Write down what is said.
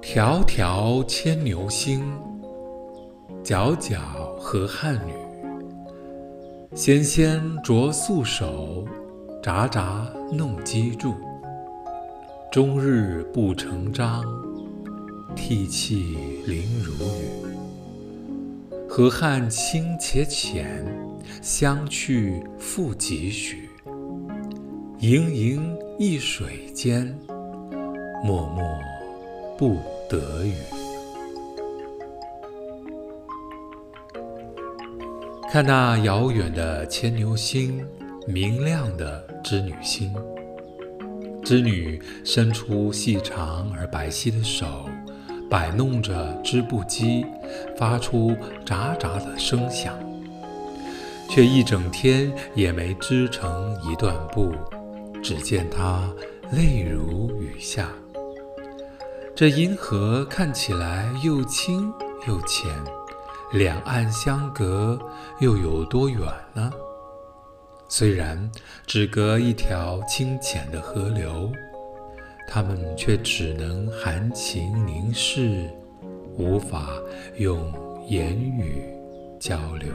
迢迢牵牛星，皎皎河汉女。纤纤擢素手，札札弄机杼。终日不成章，涕泣零如雨。河汉清且浅，相去复几许？盈盈一水间，脉脉不得语。看那遥远的牵牛星，明亮的织女星。织女伸出细长而白皙的手，摆弄着织布机，发出札札的声响，却一整天也没织成一段布。只见他泪如雨下。这银河看起来又清又浅，两岸相隔又有多远呢？虽然只隔一条清浅的河流，他们却只能含情凝视，无法用言语交流。